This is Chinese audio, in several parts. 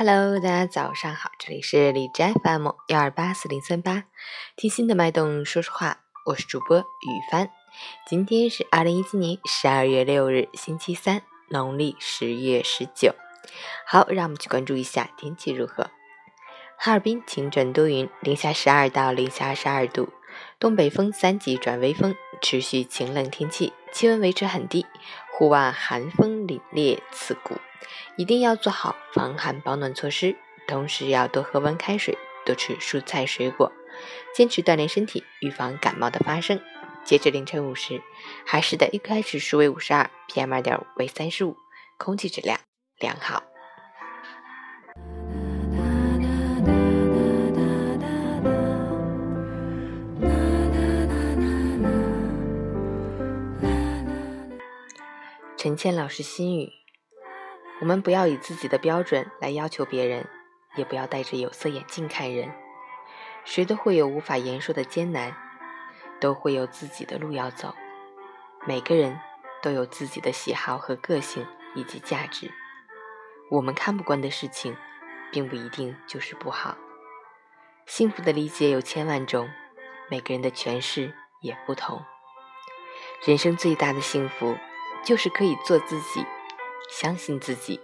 Hello，大家早上好，这里是荔枝 FM 幺二八四零三八，听心的脉动说说话，我是主播雨帆。今天是二零一七年十二月六日，星期三，农历十月十九。好，让我们去关注一下天气如何。哈尔滨晴转多云，零下十二到零下二十二度，东北风三级转微风，持续晴冷天气，气温维持很低，户外寒风凛冽刺骨。一定要做好防寒保暖措施，同时要多喝温开水，多吃蔬菜水果，坚持锻炼身体，预防感冒的发生。截至凌晨五时，海市的 AQI 指数为五十二，PM 二点五为三十五，空气质量良好。陈倩老师心语。我们不要以自己的标准来要求别人，也不要戴着有色眼镜看人。谁都会有无法言说的艰难，都会有自己的路要走。每个人都有自己的喜好和个性以及价值。我们看不惯的事情，并不一定就是不好。幸福的理解有千万种，每个人的诠释也不同。人生最大的幸福，就是可以做自己。相信自己，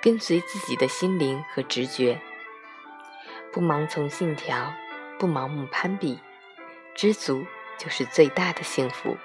跟随自己的心灵和直觉，不盲从信条，不盲目攀比，知足就是最大的幸福。